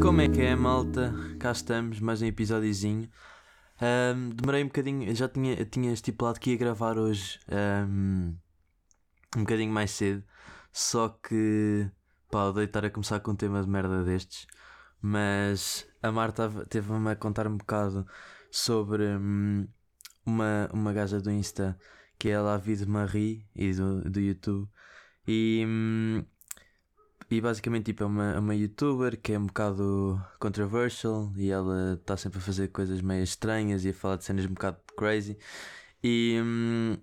Como é que é, malta? Cá estamos, mais um episódiozinho. Ahm, demorei um bocadinho, já tinha, tinha estipulado que ia gravar hoje ahm, um bocadinho mais cedo, só que pá, odeio estar a começar com um tema de merda destes. Mas a Marta teve-me a contar um bocado sobre hum, uma, uma gaja do Insta que é a Lavid Marie e do, do YouTube. E, hum, e basicamente tipo, é uma, é uma youtuber que é um bocado controversial e ela está sempre a fazer coisas meio estranhas e a falar de cenas um bocado crazy. E hum,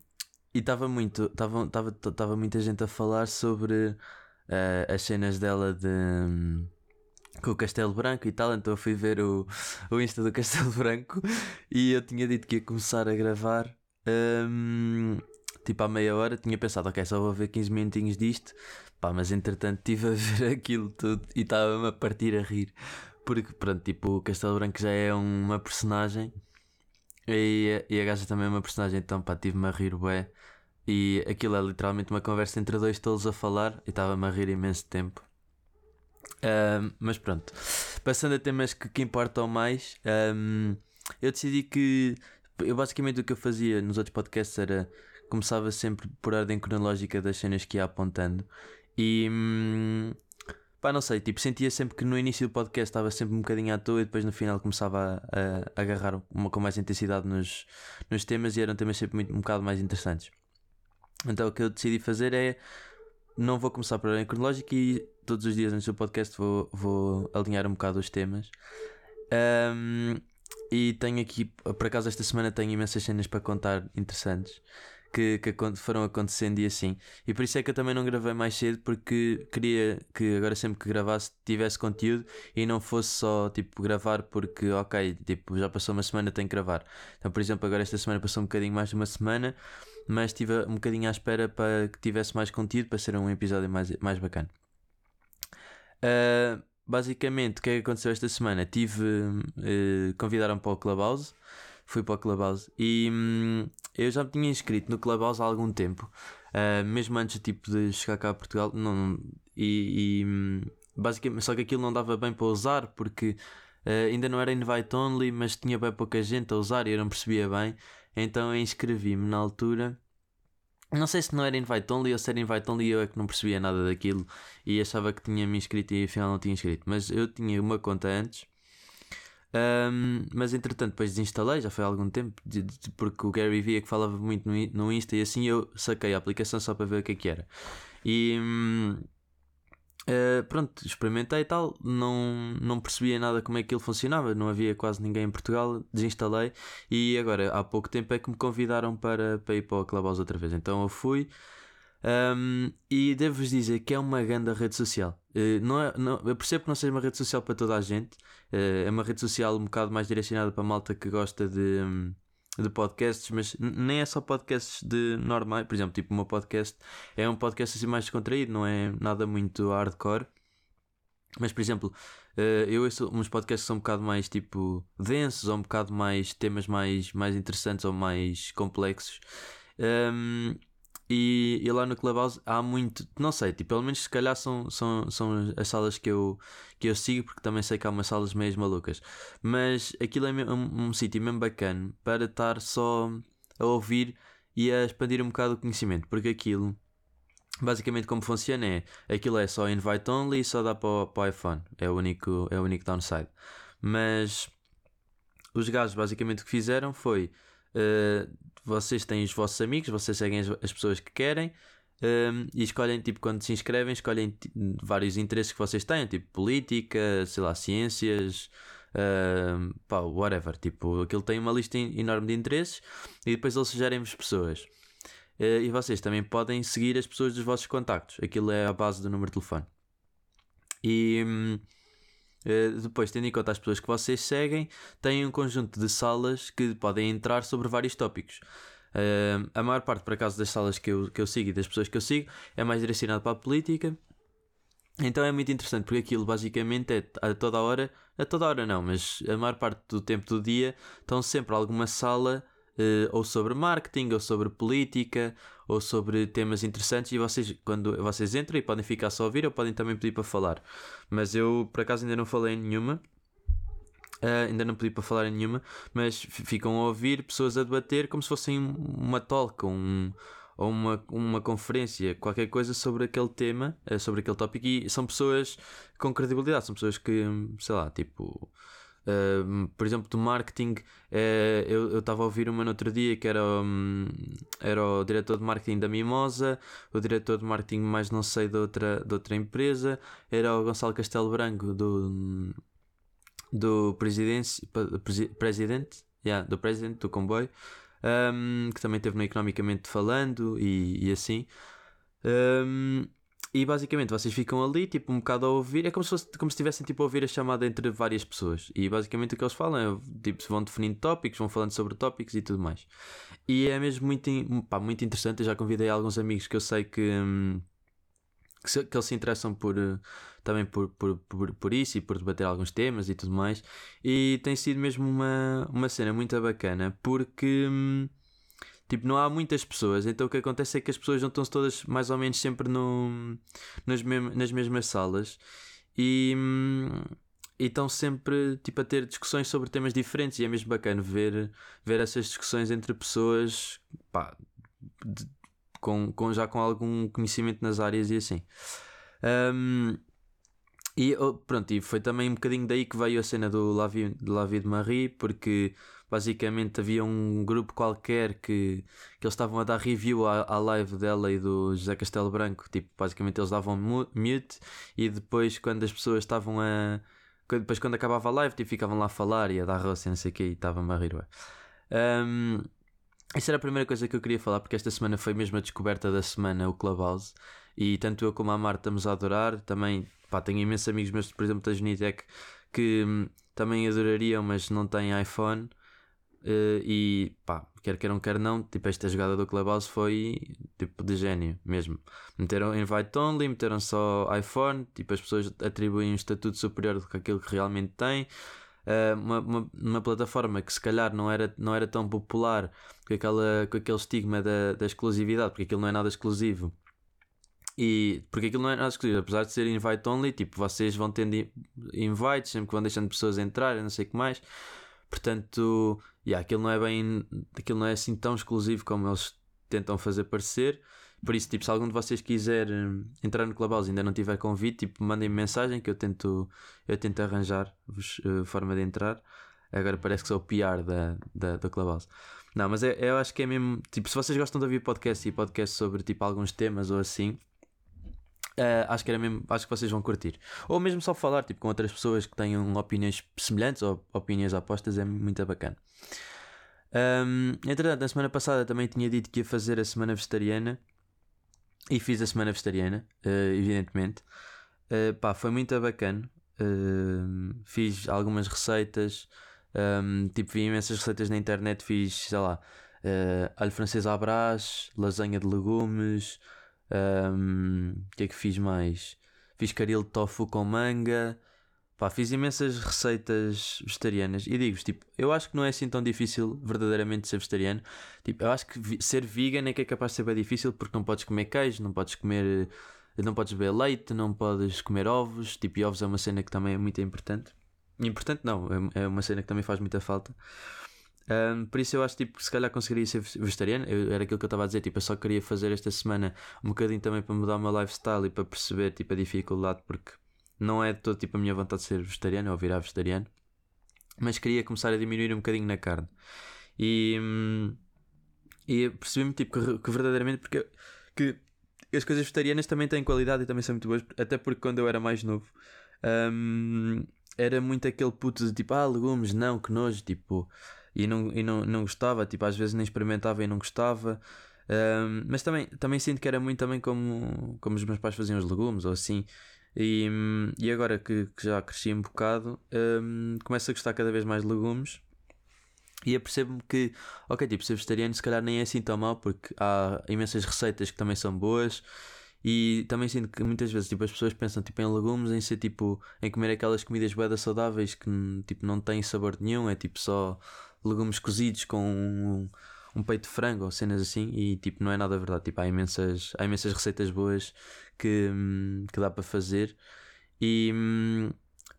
estava muito, estava tava, tava muita gente a falar sobre eh, as cenas dela de. hum, com o Castelo Branco e tal, então eu fui ver o, o Insta do Castelo Branco e eu tinha dito que ia começar a gravar hum, tipo à meia hora. Tinha pensado, ok, só vou ver 15 minutinhos disto, pá, mas entretanto estive a ver aquilo tudo e estava-me a partir a rir, porque pronto, tipo, o Castelo Branco já é uma personagem e, e a gaja também é uma personagem, então pá, tive-me a rir, bué. E aquilo é literalmente uma conversa entre dois tolos a falar e estava-me a rir imenso tempo. Mas pronto, passando a temas que, que importam mais, ahm, eu decidi que eu basicamente o que eu fazia nos outros podcasts era começava sempre por ordem cronológica das cenas que ia apontando e hum, pá, não sei, tipo, sentia sempre que no início do podcast estava sempre um bocadinho à toa e depois no final começava a, a agarrar uma, com mais intensidade nos, nos temas e eram temas sempre muito, um bocado mais interessantes. Então o que eu decidi fazer é não vou começar por ordem cronológica e todos os dias antes do podcast vou, vou alinhar um bocado os temas. Ahm, e tenho aqui, por acaso, esta semana tenho imensas cenas para contar interessantes que, que foram acontecendo e assim. E por isso é que eu também não gravei mais cedo, porque queria que agora sempre que gravasse tivesse conteúdo e não fosse só tipo gravar porque, ok, tipo, já passou uma semana, tenho que gravar. Então, por exemplo, agora esta semana passou um bocadinho mais de uma semana, mas estive um bocadinho à espera para que tivesse mais conteúdo para ser um episódio mais, mais bacana. Uh, basicamente, o que é que aconteceu esta semana? Tive. Uh, Convidaram-me para o Clubhouse. Fui para o Clubhouse e hum, eu já me tinha inscrito no Clubhouse há algum tempo, uh, mesmo antes tipo, de chegar cá a Portugal. Não, e, e, hum, basicamente, só que aquilo não dava bem para usar porque uh, ainda não era invite only, mas tinha bem pouca gente a usar e eu não percebia bem. Então eu inscrevi-me na altura. Não sei se não era invite only ou se era invite only eu é que não percebia nada daquilo e achava que tinha me inscrito e afinal não tinha inscrito. Mas eu tinha uma conta antes, Ahm, mas entretanto depois desinstalei, já foi há algum tempo, de- de- porque o Gary via que falava muito no, no Insta e assim eu saquei a aplicação só para ver o que é que era. E hum, eh, pronto, experimentei e tal, não, não percebia nada como é que aquilo funcionava, não havia quase ninguém em Portugal, desinstalei e agora há pouco tempo é que me convidaram para, para ir para o Clubhouse outra vez. Então eu fui. Um, e devo-vos dizer que é uma grande rede social. Eh, não é, não, eu percebo que não seja uma rede social para toda a gente, eh, é uma rede social um bocado mais direcionada para a malta que gosta de, hum, de podcasts, mas nem é só podcasts de normais. Por exemplo, tipo, o meu podcast é um podcast assim mais descontraído, não é nada muito hardcore. Mas, por exemplo, eh, eu ouço uns podcasts que são um bocado mais tipo densos, ou um bocado mais temas mais, mais interessantes ou mais complexos. Um, e, e lá no Clubhouse há muito, não sei, tipo, pelo menos se calhar são, são, são as salas que eu, que eu sigo, porque também sei que há umas salas meias malucas. Mas aquilo é um, um sítio mesmo bacana para estar só a ouvir e a expandir um bocado o conhecimento, porque aquilo. Basicamente como funciona é aquilo é só invite only e só dá para o, para o iPhone. É o único, é o único downside. Mas os gajos basicamente o que fizeram foi uh, vocês têm os vossos amigos, vocês seguem as, as pessoas que querem um, e escolhem, tipo, quando se inscrevem, escolhem vários interesses que vocês têm, tipo política, sei lá, ciências, um, pá, whatever. Tipo, aquilo tem uma lista en- enorme de interesses e depois eles sugerem-vos pessoas. Uh, e vocês também podem seguir as pessoas dos vossos contactos. Aquilo é a base do número de telefone. E hum, eh, depois, tendo em conta as pessoas que vocês seguem, têm um conjunto de salas que podem entrar sobre vários tópicos. Eh, a maior parte, por acaso, das salas que eu, que eu sigo e das pessoas que eu sigo é mais direcionado para a política. Então é muito interessante porque aquilo basicamente é a toda hora, a toda hora não, mas a maior parte do tempo do dia estão sempre alguma sala uh, ou sobre marketing, ou sobre política, ou sobre temas interessantes. E vocês, quando vocês entram e podem ficar só a ouvir, ou podem também pedir para falar. Mas eu, por acaso, ainda não falei em nenhuma. Uh, ainda não pedi para falar em nenhuma, mas ficam a ouvir pessoas a debater como se fossem uma talk, um, ou uma, uma conferência, qualquer coisa sobre aquele tema, uh, sobre aquele tópico, e são pessoas com credibilidade, são pessoas que, sei lá, tipo, Por exemplo, do marketing, uh, eu estava a ouvir uma no outro dia que era, um, era o diretor de marketing da Mimosa, o diretor de marketing mais não sei de outra, de outra empresa, era o Gonçalo Castelo Branco do, do presidente, presidente, yeah, do presidente do comboio, um, que também esteve no Economicamente Falando e, e assim. Um, e basicamente vocês ficam ali, tipo, um bocado a ouvir. É como se, fosse, como se estivessem tipo, a ouvir a chamada entre várias pessoas. E basicamente o que eles falam é tipo, vão definindo tópicos, vão falando sobre tópicos e tudo mais. E é mesmo muito, pá, muito interessante. Eu já convidei alguns amigos que eu sei que, hum, que, se, que, eles se interessam por, também por, por, por, por, isso e por debater alguns temas e tudo mais. E tem sido mesmo uma, uma cena muito bacana porque. Hum, Tipo, não há muitas pessoas, então o que acontece é que as pessoas juntam-se todas mais ou menos sempre no, nas, mesmas, nas mesmas salas e, e estão sempre tipo, a ter discussões sobre temas diferentes e é mesmo bacana ver, ver essas discussões entre pessoas pá, de, com, com, já com algum conhecimento nas áreas e assim. Um, e oh, pronto, e foi também um bocadinho daí que veio a cena do La Vie, La Vie de Marie, porque basicamente havia um grupo qualquer que, que eles estavam a dar review à, à live dela e do José Castelo Branco. Tipo, basicamente eles davam mute e depois quando as pessoas estavam a. Depois quando acabava a live, tipo, ficavam lá a falar e a dar roça e não sei o que e estavam a rir. Um, isso era a primeira coisa que eu queria falar, porque esta semana foi mesmo a descoberta da semana, o Clubhouse. E tanto eu como a Mar estamos a adorar. Também, pá, tenho imensos amigos meus, por exemplo, da Genitec, que hum, também adorariam, mas não têm iPhone. Uh, e pá, quer queiram, quer não, tipo, esta jogada do Clubhouse foi tipo de gênio mesmo. Meteram invite only, meteram só iPhone, tipo, as pessoas atribuem um estatuto superior do que aquilo que realmente têm. Uh, uma, uma, uma, plataforma que se calhar não era, não era tão popular com, aquela, com aquele estigma da, da exclusividade, porque aquilo não é nada exclusivo. E porque aquilo não é nada exclusivo, apesar de ser invite only, tipo, vocês vão tendo invites sempre que vão deixando pessoas entrar, não sei o que mais. Portanto, yeah, aquilo não é bem. Aquilo não é assim tão exclusivo como eles tentam fazer parecer. Por isso, tipo, se algum de vocês quiser hum, entrar no Clubhouse e ainda não tiver convite, tipo, mandem-me mensagem que eu tento, eu tento arranjar-vos uh, forma de entrar. Agora parece que sou o PR da, da, da Clubhouse. Não, mas é, eu acho que é mesmo. Tipo, se vocês gostam de ouvir podcast e podcast sobre tipo alguns temas ou assim, Uh, acho que era mesmo, acho que vocês vão curtir. Ou mesmo só falar tipo, com outras pessoas que tenham opiniões semelhantes ou opiniões opostas é muito bacana. Um, entretanto, na semana passada também tinha dito que ia fazer a semana vegetariana e fiz a semana vegetariana, uh, evidentemente. Uh, pá, foi muito bacana. Fiz algumas receitas, um, tipo, vi imensas receitas na internet. Fiz, sei lá, alho francês à brás, lasanha de legumes. O um, que é que fiz mais? Fiz caril de tofu com manga. Pá, fiz imensas receitas vegetarianas e digo-vos, tipo, eu acho que não é assim tão difícil verdadeiramente ser vegetariano. Tipo, eu acho que ser vegan é que é capaz de ser bem difícil porque não podes comer queijo, não podes comer, não podes beber leite, não podes comer ovos. Tipo, ovos é uma cena que também é muito importante. Importante não, é, é uma cena que também faz muita falta. Um, por isso eu acho tipo, que se calhar conseguiria ser vegetariano. Eu, era aquilo que eu estava a dizer, tipo, eu só queria fazer esta semana um bocadinho também para mudar o meu lifestyle e para perceber tipo, a dificuldade, porque não é todo tipo a minha vontade de ser vegetariano ou virar vegetariano, mas queria começar a diminuir um bocadinho na carne. E, hum, e percebi-me tipo, que, que, verdadeiramente porque que as coisas vegetarianas também têm qualidade e também são muito boas, até porque quando eu era mais novo. Um, era muito aquele puto de tipo, ah, legumes, não, que nojo, tipo, e não, e não, não gostava, tipo, às vezes nem experimentava e não gostava. Um, mas também, também sinto que era muito também como, como os meus pais faziam os legumes ou assim. E, e agora que, que já cresci um bocado, um, começo a gostar cada vez mais de legumes. E apercebo-me que, ok, tipo, ser vegetariano se calhar nem é assim tão mal, porque há imensas receitas que também são boas E também sinto que muitas vezes tipo, as pessoas pensam tipo, em legumes, em ser tipo, em comer aquelas comidas boedas saudáveis que tipo, não têm sabor nenhum, é tipo só legumes cozidos com um, um peito de frango ou cenas assim, e tipo, não é nada verdade. Tipo, há imensas, há imensas receitas boas que, hum, que dá para fazer. E hum,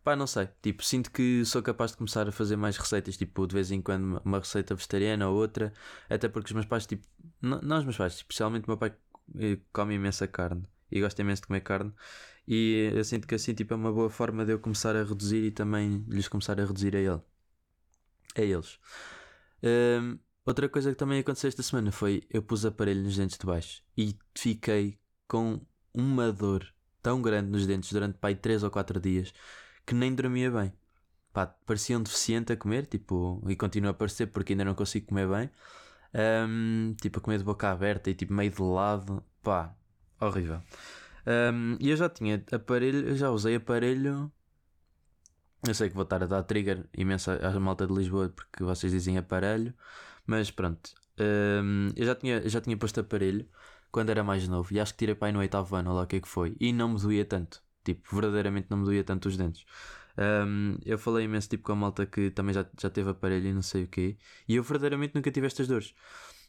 pá, não sei. Tipo, sinto que sou capaz de começar a fazer mais receitas, tipo, de vez em quando uma receita vegetariana ou outra, até porque os meus pais, tipo, não, não os meus pais, tipo, especialmente o meu pai eh, come imensa carne e gosta imenso de comer carne. E eu sinto que assim tipo, é uma boa forma de eu começar a reduzir e também lhes começar a reduzir a ele. A eles. Um, outra coisa que também aconteceu esta semana foi eu pus aparelho nos dentes de baixo e fiquei com uma dor tão grande nos dentes durante pai 3 ou 4 dias que nem dormia bem. Pá, parecia um deficiente a comer, tipo, e continua a parecer porque ainda não consigo comer bem. Um, tipo, a comer de boca aberta e tipo meio de lado, pá, horrível. Um, e eu já tinha aparelho, eu já usei aparelho. Eu sei que vou estar a dar trigger imensa à malta de Lisboa porque vocês dizem aparelho, mas pronto. Um, eu já tinha, já tinha posto aparelho quando era mais novo e acho que tirei pai no oitavo ano, lá o que é que foi, e não me doía tanto. Tipo, verdadeiramente não me doía tanto os dentes. Um, eu falei imenso tipo, com a malta que também já, já teve aparelho e não sei o quê. E eu verdadeiramente nunca tive estas dores.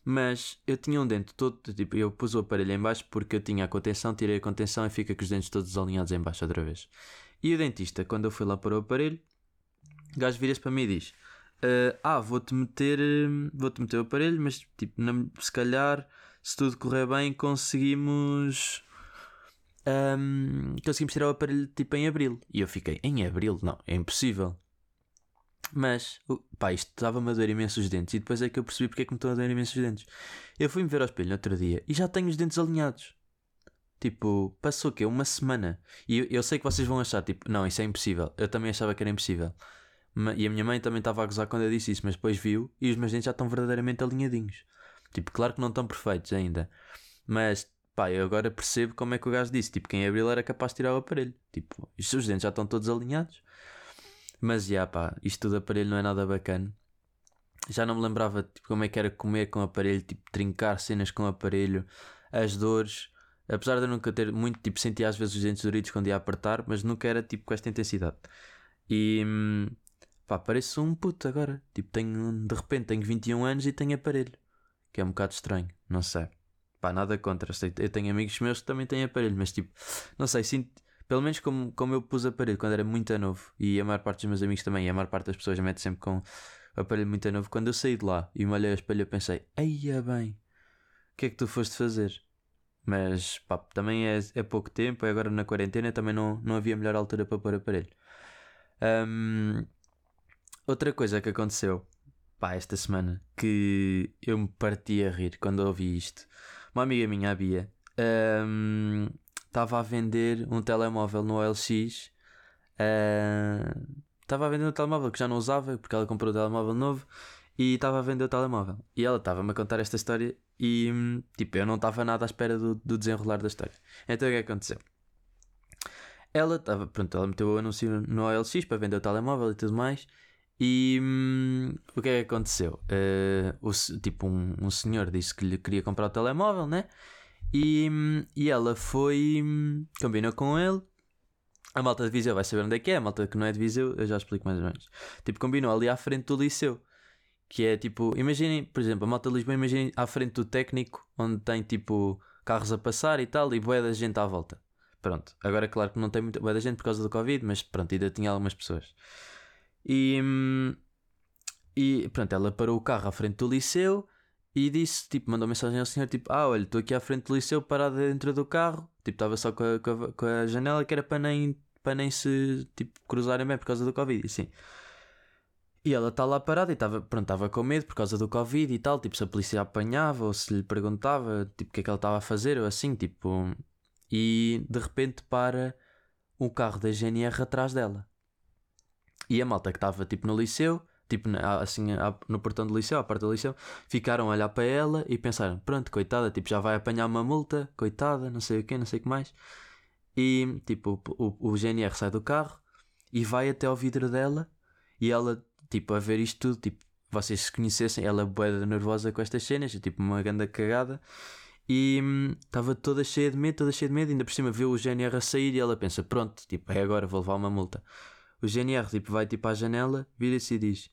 Mas eu tinha um dente todo, tipo, eu pus o aparelho em baixo porque eu tinha a contenção, tirei a contenção e fica com os dentes todos alinhados em baixo outra vez. E o dentista, quando eu fui lá para o aparelho, o gajo vira-se para mim e diz: uh, Ah, vou-te meter, vou-te meter o aparelho, mas tipo, não, se calhar, se tudo correr bem, conseguimos um, conseguimos tirar o aparelho tipo em abril. E eu fiquei, em abril? Não, é impossível. Mas, pá, isto estava-me a doer imenso os dentes. E depois é que eu percebi porque é que me estão a doer imenso os dentes. Eu fui-me ver ao espelho no outro dia e já tenho os dentes alinhados. Tipo, passou o quê? Uma semana. E eu, eu, sei que vocês vão achar, tipo, não, isso é impossível. Eu também achava que era impossível. E a minha mãe também estava a gozar quando eu disse isso, mas depois viu e os meus dentes já estão verdadeiramente alinhadinhos. Tipo, claro que não estão perfeitos ainda. Mas Pá, eu agora percebo como é que o gajo disse. Tipo, quem abriu era capaz de tirar o aparelho. Tipo, os seus dentes já estão todos alinhados. Mas já, pá, isto do aparelho não é nada bacana. Já não me lembrava tipo, como é que era comer com o aparelho, tipo, trincar cenas com o aparelho, as dores. Apesar de eu nunca ter muito, tipo, sentia às vezes os dentes doridos quando ia apertar, mas nunca era tipo com esta intensidade. E hum, pá, pareço um puto agora. Tipo, tenho, de repente tenho 21 anos e tenho aparelho. Que é um bocado estranho, não sei. Pá, nada contra. Eu tenho amigos meus que também têm aparelho, mas tipo, não sei, sinto. Pelo menos como, como eu pus aparelho quando era muito novo, e a maior parte dos meus amigos também, e a maior parte das pessoas mete sempre com aparelho muito novo. Quando eu saí de lá e me olhei ao espelho, eu pensei, eia bem, o que é que tu foste fazer? Mas pá, também é, é pouco tempo, e agora na quarentena também não, não havia melhor altura para pôr aparelho. Um, outra coisa que aconteceu pá, esta semana que eu me parti a rir quando ouvi isto uma amiga minha, a Bia, estava um, a vender um telemóvel no OLX. Estava uh, a vender um telemóvel que já não usava, porque ela comprou um telemóvel novo e estava a vender o telemóvel. E ela estava-me a contar esta história e, tipo, eu não estava nada à espera do, do desenrolar da história. Então o que é aconteceu? Ela estava, pronto, ela meteu o anúncio no OLX para vender o telemóvel e tudo mais. E hum, o que é que aconteceu? Uh, o, tipo, um, um senhor disse que lhe queria comprar o telemóvel, né? E, hum, e ela foi. Hum, combinou com ele. A malta de Viseu vai saber onde é que é. A malta que não é de Viseu, eu já explico mais ou menos. Tipo, combinou ali à frente do liceu. Que é tipo, imaginem, por exemplo, a malta de Lisboa, imaginem à frente do técnico, onde tem tipo carros a passar e tal, e boé da gente à volta. Pronto, agora claro que não tem muita boé da gente por causa do Covid, mas pronto, ainda tinha algumas pessoas. E, e pronto, ela parou o carro à frente do liceu e disse, tipo, mandou mensagem ao senhor, tipo, ah, olha, estou aqui à frente do liceu, parado dentro do carro, tipo, estava só com a, com a, com, a, janela que era para nem, para nem se, tipo, cruzarem bem por causa do Covid, assim. E ela está lá parada e estava, pronto, estava com medo por causa do Covid e tal, tipo, se a polícia apanhava ou se lhe perguntava, tipo, o que é que ela estava a fazer ou assim, tipo... E, de repente, para um carro da GNR atrás dela. E a malta que estava tipo no liceu, tipo assim no portão do liceu, à parte do liceu, ficaram a olhar para ela e pensaram: pronto, coitada, tipo já vai apanhar uma multa, coitada, não sei o que, não sei o que mais. E tipo o, o, o GNR sai do carro e vai até ao vidro dela e ela, tipo, a ver isto tudo, tipo, vocês se conhecessem, ela é boeda nervosa com estas cenas, tipo uma grande cagada. E estava hum, toda cheia de medo, toda cheia de medo. Ainda por cima viu o GNR a sair e ela pensa: Pronto, tipo, é agora, vou levar uma multa. O GNR tipo, vai tipo à janela, vira-se e diz: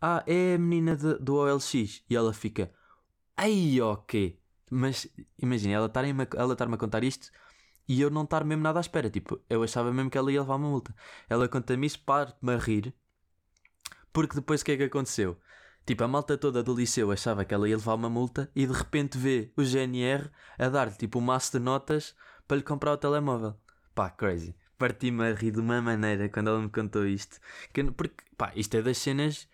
Ah, é a menina de, do OLX. E ela fica: Ai, ok. Mas imagina, ela estar-me ela estar a contar isto e eu não estar mesmo nada à espera. Tipo, eu achava mesmo que ela ia levar uma multa. Ela conta-me isso, parte-me a rir. Porque depois o que é que aconteceu? Tipo, a malta toda do liceu achava que ela ia levar uma multa e de repente vê o GNR a dar-lhe tipo um maço de notas para lhe comprar o telemóvel. Pá, crazy. Parti-me a rir de uma maneira quando ela me contou isto. Que, porque, pá, isto é das cenas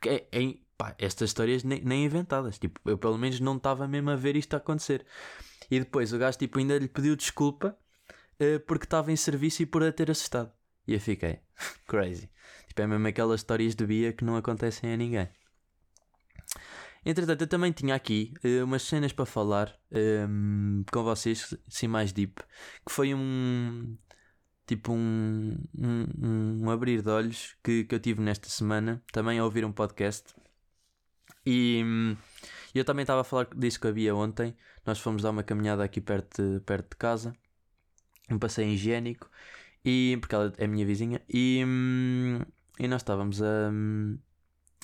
que é, é pá, estas histórias nem, nem inventadas. Tipo, eu pelo menos não estava mesmo a ver isto a acontecer. E depois o gajo tipo, ainda lhe pediu desculpa uh, porque estava em serviço e por a ter assustado. E eu fiquei, crazy. Tipo, é mesmo aquelas histórias de Bia que não acontecem a ninguém. Entretanto, eu também tinha aqui uh, umas cenas para falar um, ehm, com vocês, assim mais deep, que foi um tipo um, um, um abrir de olhos que, que eu tive nesta semana, também a ouvir um podcast. E eu também estava a falar disso que havia ontem. Nós fomos dar uma caminhada aqui perto de, perto de casa, um passeio higiênico, e, porque ela é minha vizinha, e, hum, e nós estávamos a. Hum,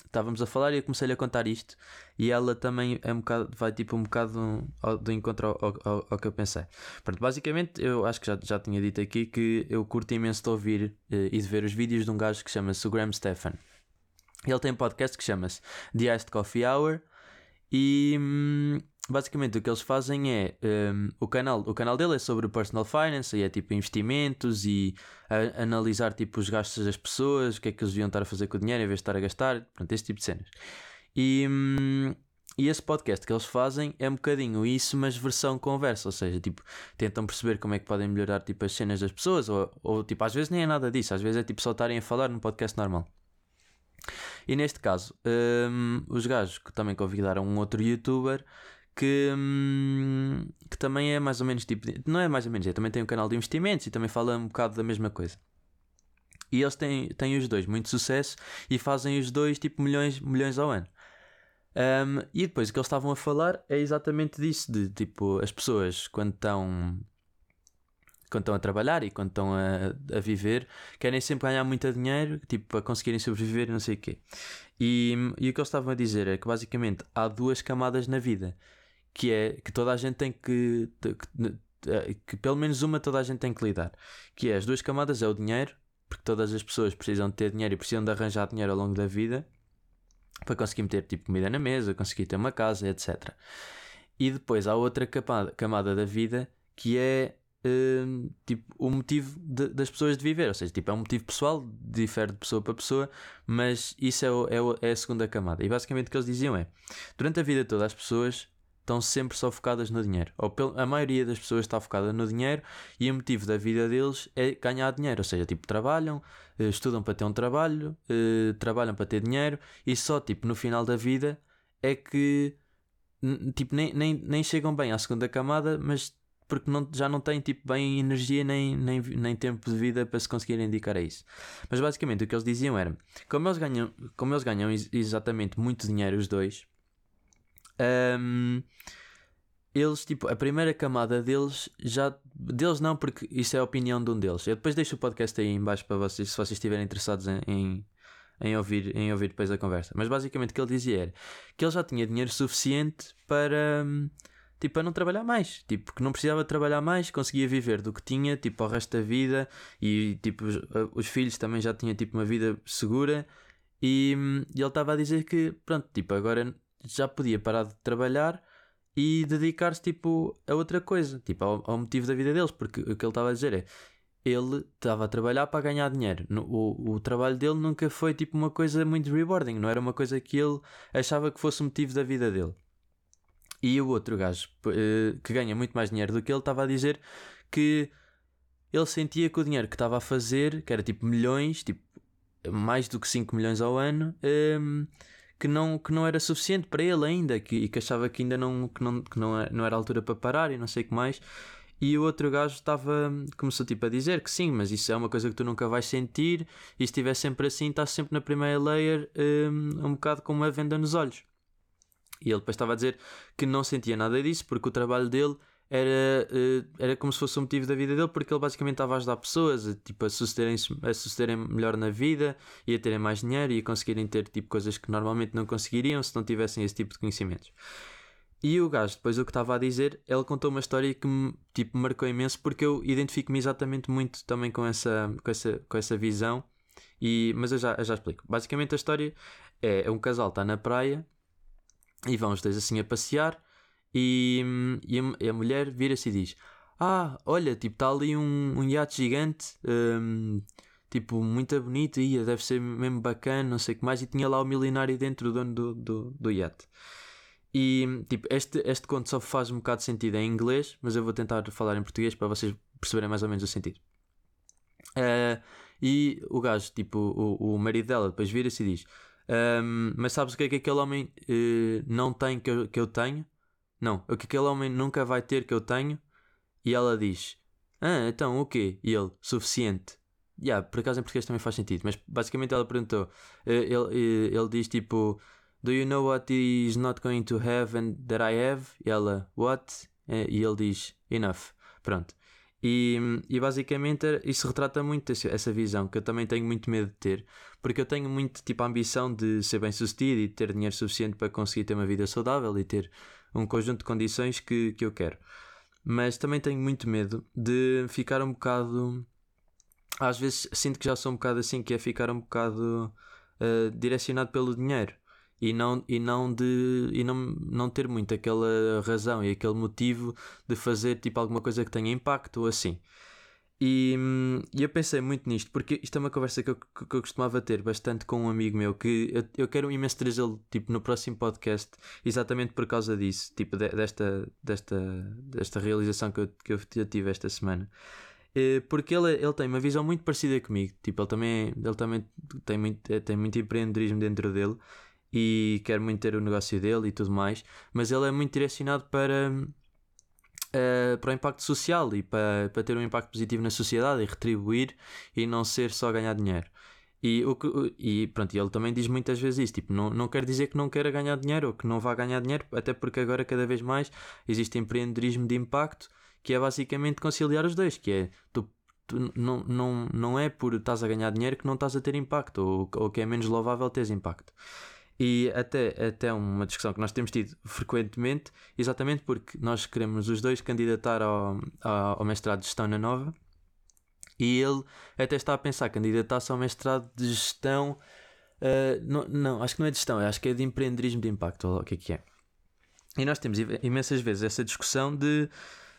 estávamos a falar e eu comecei-lhe a contar isto e ela também é um bocado, vai tipo um bocado do encontro ao, ao, ao, que eu pensei. Pronto, basicamente eu acho que já, já tinha dito aqui que eu curto imenso de ouvir eh, e de ver os vídeos de um gajo que chama-se Graham Stefan. Ele tem um podcast que chama-se The Iced Coffee Hour e hum, basicamente o que eles fazem é um, o canal o canal dele é sobre personal finance e é tipo investimentos e a, analisar tipo os gastos das pessoas o que é que eles deviam estar a fazer com o dinheiro em vez de estar a gastar pronto esse tipo de cenas. E, um, e esse podcast que eles fazem é um bocadinho isso mas versão conversa ou seja tipo tentam perceber como é que podem melhorar tipo as cenas das pessoas ou, ou tipo às vezes nem é nada disso às vezes é tipo só estarem a falar num podcast normal. E neste caso, um, os gajos que também convidaram um outro youtuber que, hum, que também é mais ou menos tipo. Não é mais ou menos, é, também tem um canal de investimentos e também fala um bocado da mesma coisa. E eles têm, têm os dois muito sucesso e fazem os dois tipo milhões, milhões ao ano. Um, e depois o que eles estavam a falar é exatamente disso: de tipo, as pessoas quando estão quando estão a trabalhar e quando estão a, a viver, querem sempre ganhar muito dinheiro, tipo, para conseguirem sobreviver e não sei o quê. E, e o que eles estavam a dizer é que basicamente há duas camadas na vida, que é que toda a gente tem que, que, que pelo menos uma toda a gente tem que lidar, que é as duas camadas é o dinheiro, porque todas as pessoas precisam de ter dinheiro e precisam de arranjar dinheiro ao longo da vida para conseguir meter tipo comida na mesa, conseguir ter uma casa, etc. E depois há outra camada, camada da vida que é uh, tipo, o motivo de, das pessoas de viver. Ou seja, tipo, é um motivo pessoal, difere de pessoa para pessoa, mas isso é, o, é, o, é a segunda camada. E basicamente o que eles diziam é: durante a vida toda, as pessoas estão sempre só focadas no dinheiro. Ou a maioria das pessoas está focada no dinheiro e o motivo da vida deles é ganhar dinheiro. Ou seja, tipo, trabalham, eh, estudam para ter um trabalho, eh, trabalham para ter dinheiro e só, tipo, no final da vida é que, tipo, nem, nem, nem chegam bem à segunda camada, mas porque não, já não têm tipo, bem energia nem, nem, nem tempo de vida para se conseguirem dedicar a isso. Mas basicamente o que eles diziam era: como eles ganham, como eles ganham exatamente muito dinheiro, os dois, um, eles, tipo, a primeira camada deles já. Deles não, porque isso é a opinião de um deles. Eu depois deixo o podcast aí embaixo para vocês, se vocês estiverem interessados em, em, em, ouvir, em ouvir depois a conversa. Mas basicamente o que ele dizia era que ele já tinha dinheiro suficiente para. Um, tipo, a não trabalhar mais. Tipo, que não precisava trabalhar mais, conseguia viver do que tinha, tipo, ao resto da vida. E, tipo, os, os filhos também já tinham, tipo, uma vida segura. E, e ele estava a dizer que, pronto, tipo, agora já podia parar de trabalhar e dedicar-se, tipo, a outra coisa. Tipo, ao, ao motivo da vida deles. Porque o que ele estava a dizer é ele estava a trabalhar para ganhar dinheiro. O, o trabalho dele nunca foi tipo uma coisa muito rewarding, não era uma coisa que ele achava que fosse o motivo da vida dele. E o outro gajo uh, que ganha muito mais dinheiro do que ele estava a dizer que ele sentia que o dinheiro que estava a fazer, que era tipo milhões, tipo mais do que 5 milhões ao ano, um, ehm, que, não, que não era suficiente para ele ainda, que, e que achava que ainda não, que não, que não, não era altura para parar e não sei o que mais. E o outro gajo estava, começou tipo a dizer que sim, mas isso é uma coisa que tu nunca vais sentir, e se estiver sempre assim, estás sempre na primeira layer, um, um bocado com uma venda nos olhos. E ele depois estava a dizer que não sentia nada disso porque o trabalho dele era, uh, era como se fosse o motivo da vida dele, porque ele basicamente estava a ajudar pessoas a, tipo, a, sucederem, a sucederem melhor na vida e a terem mais dinheiro e a conseguirem ter tipo, coisas que normalmente não conseguiriam se não tivessem esse tipo de conhecimentos. E o gajo, depois o que estava a dizer, ele contou uma história que me tipo, marcou imenso porque eu identifico-me exatamente muito também com essa, com essa, com essa visão. E, mas eu já, eu já explico. Basicamente a história é, é um casal está na praia e vão os dois assim a passear e, e, a, a mulher vira-se e diz: Ah, olha, tipo, está ali um, um iate gigante, um, tipo, muito bonito, e deve ser mesmo bacana, não sei o que mais, e tinha lá o milionário dentro, o dono do, do, do iate. E tipo, este, este conto só faz um bocado de sentido em inglês, mas eu vou tentar falar em português para vocês perceberem mais ou menos o sentido. Uh, e o gajo, tipo, o, o marido dela, depois vira-se e diz: um, Mas sabes o que é que aquele homem uh, não tem que eu, que eu tenho? Não, o que aquele homem nunca vai ter que eu tenho? E ela diz: Ah, então o quê? E ele: Suficiente. Yeah, por acaso em português também faz sentido, mas basicamente ela perguntou: uh, ele, ele diz tipo Do you know what he is not going to have and that I have? E ela, what? E ele diz, enough. Pronto. E, e basicamente isso retrata muito essa visão que eu também tenho muito medo de ter, porque eu tenho muito tipo a ambição de ser bem sucedido e ter dinheiro suficiente para conseguir ter uma vida saudável e ter um conjunto de condições que, que eu quero. Mas também tenho muito medo de ficar um bocado. Às vezes sinto que já sou um bocado assim, que é ficar um bocado uh, direcionado pelo dinheiro e não, e não, de, e não, não ter muito aquela razão e aquele motivo de fazer tipo alguma coisa que tenha impacto ou assim. E, e eu pensei muito nisto, porque isto é uma conversa que eu, que eu costumava ter bastante com um amigo meu, que eu, eu quero imenso trazê-lo tipo, no próximo podcast, exatamente por causa disso, tipo, de, desta, desta, desta realização que eu, que eu tive esta semana. Eh, porque ele, ele tem uma visão muito parecida comigo, tipo, ele também, ele também tem, muito, tem muito empreendedorismo dentro dele e quer muito ter o negócio dele e tudo mais, mas ele é muito direcionado para, uh, para o impacto social e para, para ter um impacto positivo na sociedade e retribuir e não ser só ganhar dinheiro. E, o que, e pronto, ele também diz muitas vezes isso: tipo, não, não quer dizer que não queira ganhar dinheiro ou que não vá ganhar dinheiro, até porque agora cada vez mais existe empreendedorismo de impacto que é basicamente conciliar os dois, que é tu, tu não, não, não é por estás a ganhar dinheiro que não estás a ter impacto ou, ou que é menos louvável teres impacto. E até, até uma discussão que nós temos tido frequentemente, exatamente porque nós queremos os dois candidatar ao, ao, mestrado de gestão na nova e ele até está a pensar candidatar-se ao mestrado de gestão. Uh, não, não, acho que não é de gestão, acho que é de empreendedorismo de impacto, ou o que é que é. E nós temos imensas vezes essa discussão de.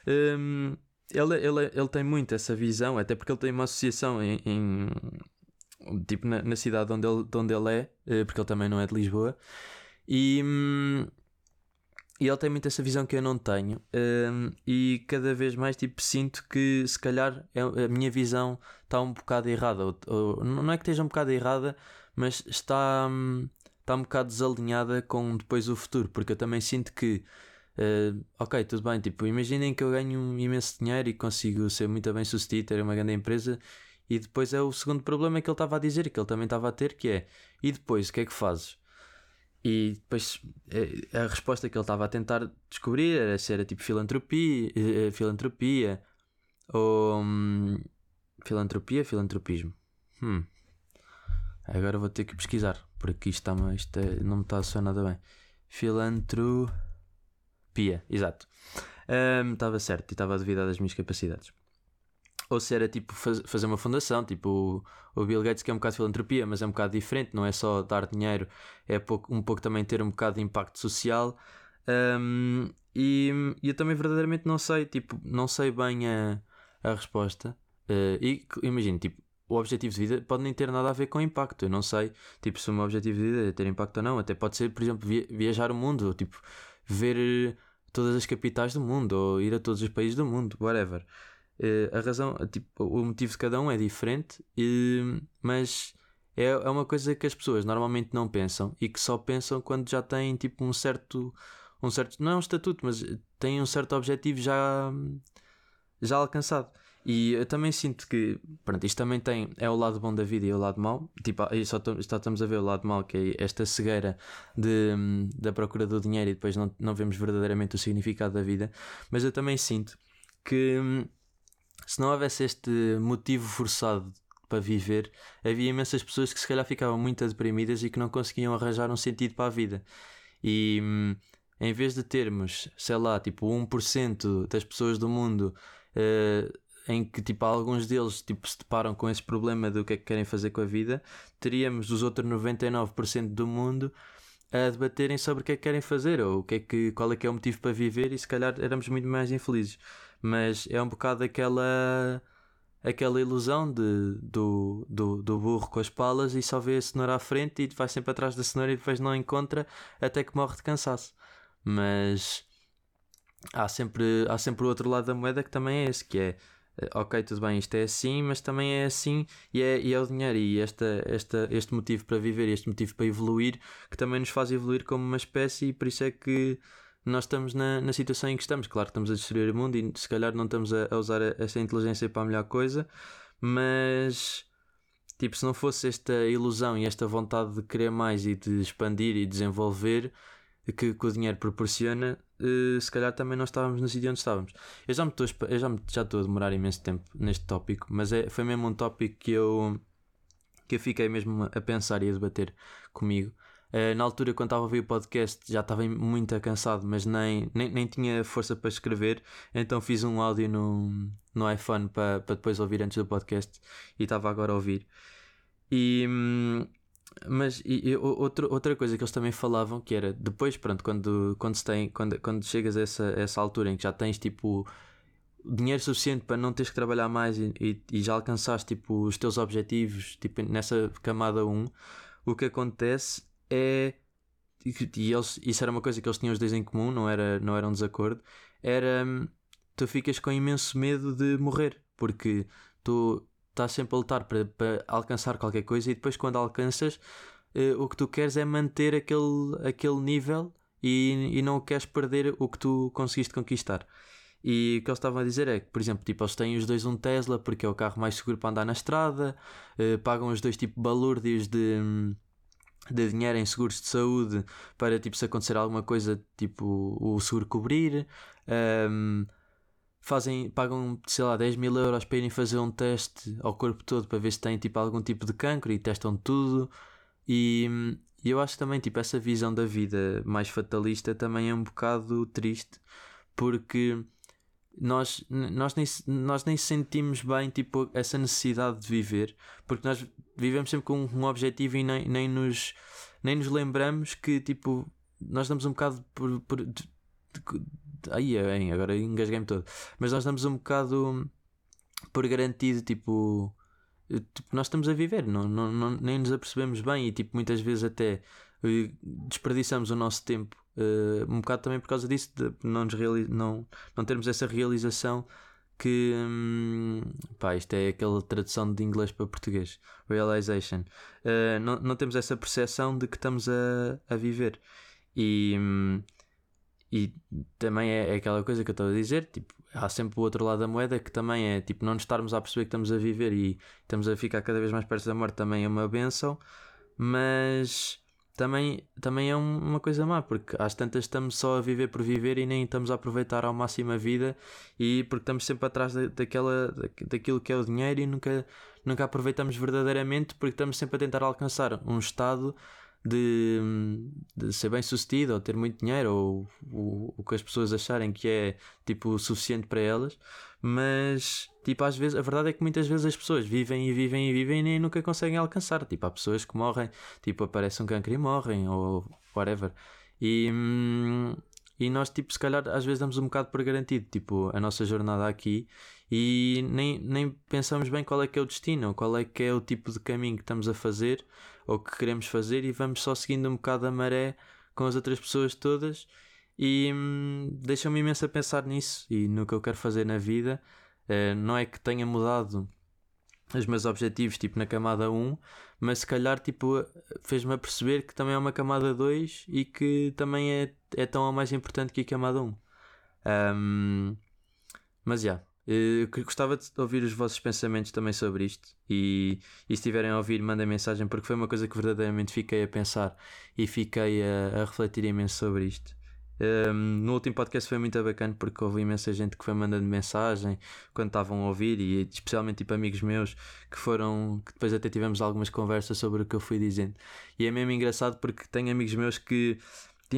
Um, ele, ele, ele tem muito essa visão, até porque ele tem uma associação em, em tipo na, na, cidade onde ele, onde ele é, eh, porque ele também não é de Lisboa, e, hum, e ele tem muito essa visão que eu não tenho, um, e cada vez mais tipo, sinto que se calhar é, a minha visão está um bocado errada, ou, ou, não é que esteja um bocado errada, mas está, um, está um bocado desalinhada com depois o futuro, porque eu também sinto que. Uh, ok, tudo bem, tipo, imaginem que eu ganho um imenso dinheiro e consigo ser muito bem sucedido, ter uma grande empresa e depois é o segundo problema que ele estava a dizer, que ele também estava a ter, que é e depois o que é que fazes? E depois é, a resposta que ele estava a tentar descobrir era se era tipo filantropia, eh, filantropia ou hum, filantropia, filantropismo. Hum. Agora vou ter que pesquisar, porque isto, está, isto é, não me está a soar nada bem. Filantropia, exato. Um, estava certo e estava a duvidar das minhas capacidades ou se era tipo faz, fazer uma fundação, tipo o, o, Bill Gates que é um bocado de filantropia, mas é um bocado diferente, não é só dar dinheiro, é pouco, um pouco também ter um bocado de impacto social. Um, e, e, eu também verdadeiramente não sei, tipo, não sei bem a, a resposta. Uh, e imagino, tipo, o objetivo de vida pode nem ter nada a ver com impacto. Eu não sei, tipo, se o meu objetivo de vida é ter impacto ou não. Até pode ser, por exemplo, viajar o mundo, ou tipo, ver todas as capitais do mundo, ou ir a todos os países do mundo, whatever. Uh, a razão, tipo, o motivo de cada um é diferente, mas é, é uma coisa que as pessoas normalmente não pensam e que só pensam quando já têm tipo um certo, um certo não é um estatuto, mas têm um certo objetivo já, já alcançado. E eu também sinto que, pronto, isto também tem, é o lado bom da vida e o lado mau. Tipo, aí só estamos a ver o lado mau, que é esta cegueira de, da procura do dinheiro e depois não, não vemos verdadeiramente o significado da vida. Mas eu também sinto que se não houvesse este motivo forçado para viver, havia imensas pessoas que se calhar ficavam muito deprimidas e que não conseguiam arranjar um sentido para a vida. E em vez de termos, sei lá, tipo 1% das pessoas do mundo uh, em que tipo alguns deles tipo se deparam com esse problema do que é que querem fazer com a vida, teríamos os outros 99% do mundo a debaterem sobre o que é que querem fazer ou o que é que, qual é que é o motivo para viver e se calhar éramos muito mais infelizes. Mas é um bocado aquela aquela ilusão de, do, do, do burro com as palas e só vê a cenoura à frente e vai sempre atrás da cenoura e depois não encontra até que morre de cansaço. Mas há sempre, há sempre o outro lado da moeda que também é esse, que é eh, ok, tudo bem, isto é assim, mas também é assim e é, e é o dinheiro e esta, esta, este motivo para viver, este motivo para evoluir, que também nos faz evoluir como uma espécie e por isso é que nós estamos na, na situação em que estamos. Claro que estamos a destruir o mundo e se calhar não estamos a, a usar essa inteligência para a melhor coisa, mas tipo, se não fosse esta ilusão e esta vontade de querer mais e de expandir e desenvolver que, que o dinheiro proporciona, uh, se calhar também não estávamos no sítio onde estávamos. Eu já me estou, eu já, me, já estou a demorar imenso tempo neste tópico, mas é, foi mesmo um tópico que eu, que eu fiquei mesmo a pensar e a debater comigo. Uh, na altura, quando estava a ouvir o podcast, já estava muito cansado, mas nem, nem, nem tinha força para escrever, então fiz um áudio no, no iPhone para, para depois ouvir antes do podcast e estava agora a ouvir. E. Hum, mas e, e, outro, outra coisa que eles também falavam que era depois, pronto, quando, quando, se tem, quando, quando chegas a essa, essa altura em que já tens tipo dinheiro suficiente para não teres que trabalhar mais e, e, e já alcançaste tipo, os teus objetivos tipo, nessa camada 1, o que acontece é e eles, isso era uma coisa que eles tinham os dois em comum, não era, não era um desacordo, era tu ficas com imenso medo de morrer, porque tu estás sempre a lutar para, para alcançar qualquer coisa e depois quando alcanças uh, o que tu queres é manter aquele, aquele nível e, e não queres perder o que tu conseguiste conquistar. E o que eles estavam a dizer é que, por exemplo, tipo, eles têm os dois um Tesla porque é o carro mais seguro para andar na estrada, uh, pagam os dois tipo balúrdios de, de dinheiro em seguros de saúde para tipo, se acontecer alguma coisa, tipo, o seguro cobrir. Um, ehm, fazem, pagam, sei lá, 10 mil euros para irem fazer um teste ao corpo todo para ver se têm tipo, algum tipo de cancro e testam tudo. E, e eu acho também, tipo, essa visão da vida mais fatalista também é um bocado triste porque nós, nós, nem, nós nem sentimos bem tipo, essa necessidade de viver, porque nós vivemos sempre com um objetivo e nem, nem, nos, nem nos lembramos que tipo, nós damos um bocado por, por de, de, Aí, bem, agora engasguei-me todo. Mas nós damos um bocado por garantido, tipo, tipo nós estamos a viver, não, não, não, nem nos apercebemos bem e tipo, muitas vezes até eh, desperdiçamos o nosso tempo uh, um bocado também por causa disso, de não, nos não, não termos essa realização que hum, pá, isto é aquela tradução de inglês para português, realization. Uh, não, não temos essa percepção de que estamos a, a viver. E, hum, e também é, é, aquela coisa que eu estou a dizer, tipo, há sempre o outro lado da moeda que também é tipo não nos estarmos a perceber que estamos a viver e estamos a ficar cada vez mais perto da morte também é uma benção, mas também, também é uma coisa má, porque às tantas estamos só a viver por viver e nem estamos a aproveitar ao máximo a vida e porque estamos sempre atrás da, daquela, daquilo que é o dinheiro e nunca, nunca aproveitamos verdadeiramente porque estamos sempre a tentar alcançar um estado de, de, ser bem sucedido ou ter muito dinheiro ou o, que as pessoas acharem que é tipo suficiente para elas, mas tipo às vezes a verdade é que muitas vezes as pessoas vivem e vivem e vivem e nem nunca conseguem alcançar. Tipo, há pessoas que morrem, tipo, aparece um cancro e morrem ou whatever. E, hum, e nós, tipo, se calhar às vezes damos um bocado por garantido, tipo, a nossa jornada aqui e nem, nem pensamos bem qual é que é o destino, qual é que é o tipo de caminho que estamos a fazer ou que queremos fazer e vamos só seguindo um bocado a maré com as outras pessoas todas e hum, deixa-me imenso a pensar nisso e no que eu quero fazer na vida. Uh, não é que tenha mudado os meus objetivos tipo na camada 1, mas se calhar tipo fez-me perceber que também é uma camada 2 e que também é, é tão ou mais importante que a camada 1. Um, mas já, yeah, Eu gostava de ouvir os vossos pensamentos também sobre isto e, e se estiverem a ouvir, mandem mensagem porque foi uma coisa que verdadeiramente fiquei a pensar e fiquei a, a refletir imenso sobre isto. Um, no último podcast foi muito bacana porque houve imensa gente que foi mandando mensagem quando estavam a ouvir e especialmente tipo amigos meus que foram que depois até tivemos algumas conversas sobre o que eu fui dizendo e é mesmo engraçado porque tenho amigos meus que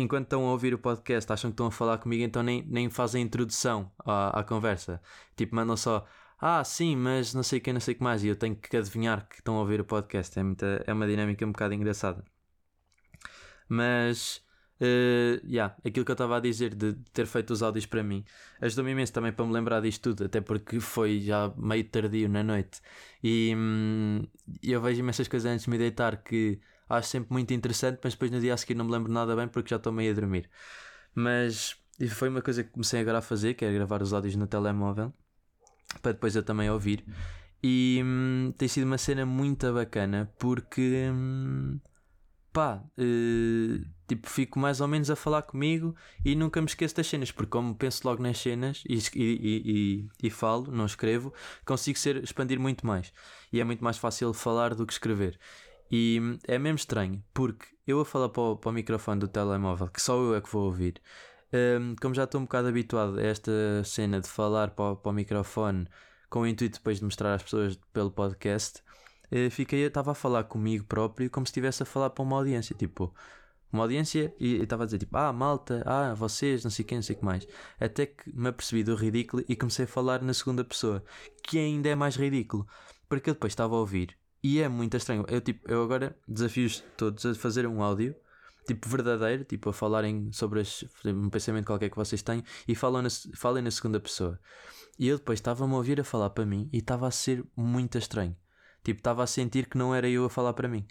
enquanto estão a ouvir o podcast acham que estão a falar comigo então nem, nem fazem introdução à, à conversa. Tipo mandam só ah sim mas não sei quem não sei o que mais. E eu tenho que adivinhar que estão a ouvir o podcast. É, muita, é uma dinâmica um bocado engraçada. Mas Uh, yeah, aquilo que eu estava a dizer de ter feito os áudios para mim ajudou-me imenso também para me lembrar disto tudo, até porque foi já meio tardio na noite. E hum, eu vejo imensas coisas antes de me deitar que acho sempre muito interessante, mas depois no dia a seguir não me lembro nada bem porque já estou meio a dormir. Mas foi uma coisa que comecei agora a fazer, que é gravar os áudios no telemóvel para depois eu também ouvir. E hum, tem sido uma cena muito bacana porque. Hum, pá, uh, tipo, fico mais ou menos a falar comigo e nunca me esqueço das cenas, porque como penso logo nas cenas e, e, e, e, falo, não escrevo, consigo ser, expandir muito mais. E é muito mais fácil falar do que escrever. E é mesmo estranho, porque eu a falar para o, para o microfone do telemóvel, que só eu é que vou ouvir, um, como já estou um bocado habituado a esta cena de falar para, para o microfone com o intuito depois de mostrar às pessoas pelo podcast, eh, fiquei, estava a falar comigo próprio como se estivesse a falar para uma audiência, tipo, uma audiência e estava a dizer tipo, ah, malta, ah, vocês, não sei quem, não sei o que mais. Até que me apercebi do ridículo e comecei a falar na segunda pessoa, que ainda é mais ridículo, porque eu depois estava a ouvir e é muito estranho. Eu, tipo, eu agora desafio-os todos a fazer um áudio tipo verdadeiro, tipo a falarem sobre as, um pensamento qualquer que vocês têm e falam na, falem na segunda pessoa. E eu depois estava-me a ouvir a falar para mim e estava a ser muito estranho. Tipo, estava a sentir que não era eu a falar para mim.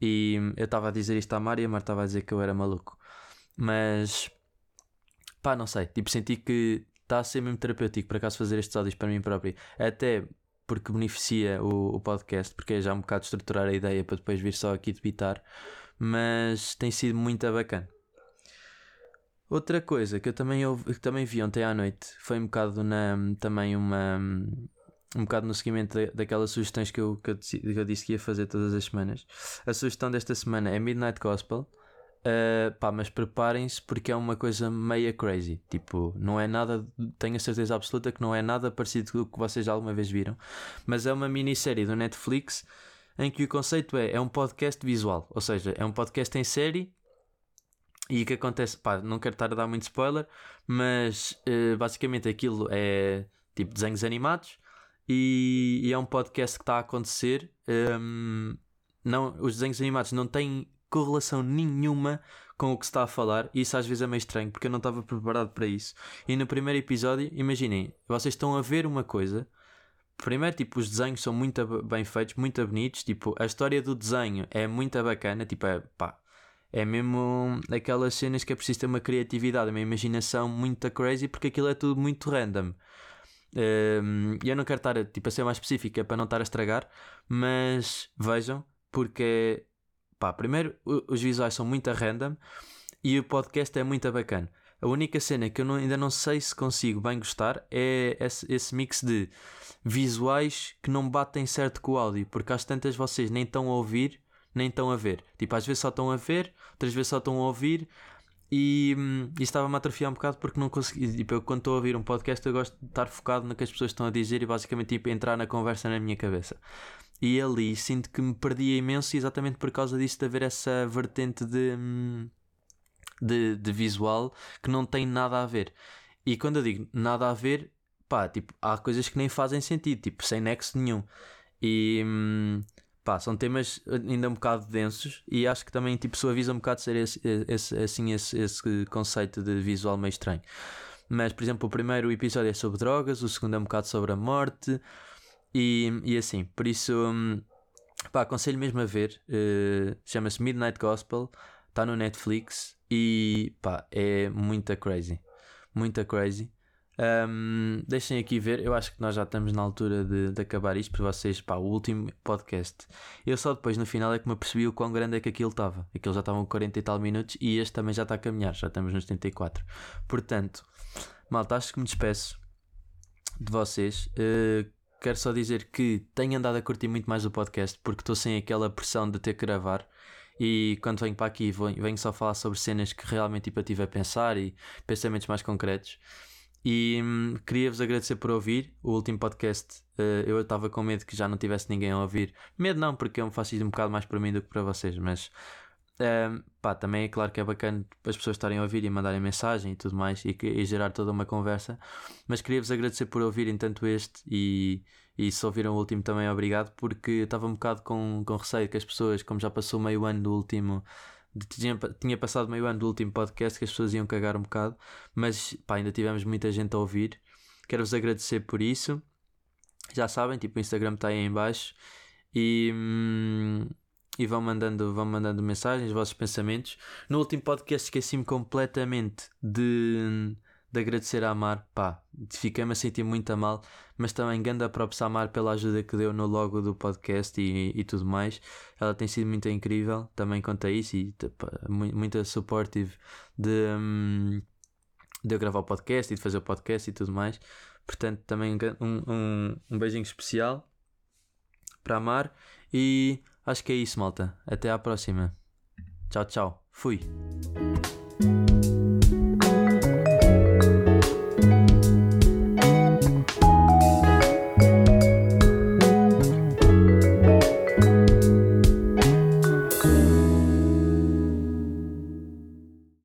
E eu estava a dizer isto à Mari e a estava a dizer que eu era maluco. Mas, pá, não sei. Tipo, senti que está a ser mesmo terapêutico por acaso fazer estes áudios para mim próprio. Até porque beneficia o, o podcast, porque é já um bocado estruturar a ideia para depois vir só aqui debitar. Mas tem sido muito bacana. Outra coisa que eu também, ouvi, que também vi ontem à noite foi um bocado na, também uma, um bocado no seguimento daquelas sugestões que eu, que eu, que, eu, disse que ia fazer todas as semanas. A sugestão desta semana é Midnight Gospel. Uh, pá, mas preparem-se porque é uma coisa meia crazy. Tipo, não é nada, tenho a certeza absoluta que não é nada parecido com o que vocês alguma vez viram. Mas é uma minissérie do Netflix em que o conceito é, é um podcast visual. Ou seja, é um podcast em série. E o que acontece, pá, não quero estar a dar muito spoiler, mas uh, basicamente aquilo é tipo desenhos animados e, e é um podcast que está a acontecer. Um, não, os desenhos animados não têm correlação nenhuma com o que se está a falar, e isso às vezes é meio estranho porque eu não estava preparado para isso. E no primeiro episódio, imaginem, vocês estão a ver uma coisa. Primeiro, tipo, os desenhos são muito bem feitos, muito bonitos. Tipo, a história do desenho é muito bacana. Tipo, é pá, é mesmo aquelas cenas que é preciso ter uma criatividade, uma imaginação muito crazy porque aquilo é tudo muito random. Um, e eu não quero estar tipo, a ser mais específica para não estar a estragar, mas vejam, porque pá, primeiro os visuais são muito random e o podcast é muito bacana. A única cena que eu não, ainda não sei se consigo bem gostar é esse, esse, mix de visuais que não batem certo com o áudio, porque às tantas vocês nem estão a ouvir, nem estão a ver. Tipo, às vezes só estão a ver, outras vezes só estão a ouvir, e, hum, e estava-me a atrofiar um bocado porque não consegui. Tipo, eu, quando estou a ouvir um podcast, eu gosto de estar focado no que as pessoas estão a dizer e basicamente tipo, entrar na conversa na minha cabeça. E ali sinto que me perdia imenso exatamente por causa disso de haver essa vertente de, hum, de, de visual que não tem nada a ver. E quando eu digo nada a ver, pá, tipo, há coisas que nem fazem sentido, tipo, sem nexo nenhum. E. Hum, pá, são temas ainda um bocado densos e acho que também tipo, suaviza um bocado ser esse, esse, assim, esse, esse conceito de visual meio estranho. Mas, por exemplo, o primeiro episódio é sobre drogas, o segundo é um bocado sobre a morte e, e assim, por isso, hum, pá, aconselho mesmo a ver. Uh, Chama-se Midnight Gospel, está no Netflix e pá, é muita crazy. Muita crazy. Um, deixem aqui ver, eu acho que nós já estamos na altura de, de acabar isto para vocês, pá, o último podcast. Eu só depois no final é que me apercebi o quão grande é que aquilo estava. Aquilo já estavam 40 e tal minutos e este também já está a caminhar, já estamos nos 74. Portanto, malta, acho que me despeço. de vocês. Uh, quero só dizer que tenho andado a curtir muito mais o podcast porque estou sem aquela pressão de ter que gravar. E quando venho para aqui, venho só falar sobre cenas que realmente tipo, eu tive a pensar e pensamentos mais concretos. E hum, queria-vos agradecer por ouvir o último podcast. Uh, eu estava com medo que já não tivesse ninguém a ouvir. Medo não, porque eu me faço isso um bocado mais para mim do que para vocês. Mas pá, também é claro que é bacana as pessoas estarem a ouvir e mandarem mensagem e tudo mais e, e gerar toda uma conversa. Mas queria-vos agradecer por ouvirem tanto este e, e se ouviram o último também obrigado, porque estava um bocado com, com receio que as pessoas, como já passou meio ano do último tinha, tinha passado meio ano do último podcast que as pessoas iam cagar um bocado, mas pá, ainda tivemos muita gente a ouvir. Quero-vos agradecer por isso. Já sabem, tipo, o Instagram está aí em baixo e, hum, e vão mandando, vão mandando mensagens, os vossos pensamentos. No último podcast esqueci-me completamente de de agradecer à Mar, pá, fiquei-me a sentir muito a mal, mas também ganda props à Mar pela ajuda que deu no logo do podcast e, e tudo mais. Ela tem sido muito incrível, também conta isso e pá, muito supportive de, um, de eu gravar o podcast e de fazer o podcast e tudo mais. Portanto, também um, um, um beijinho especial para a Mar e acho que é isso, malta. Até à próxima. Tchau, tchau. Fui.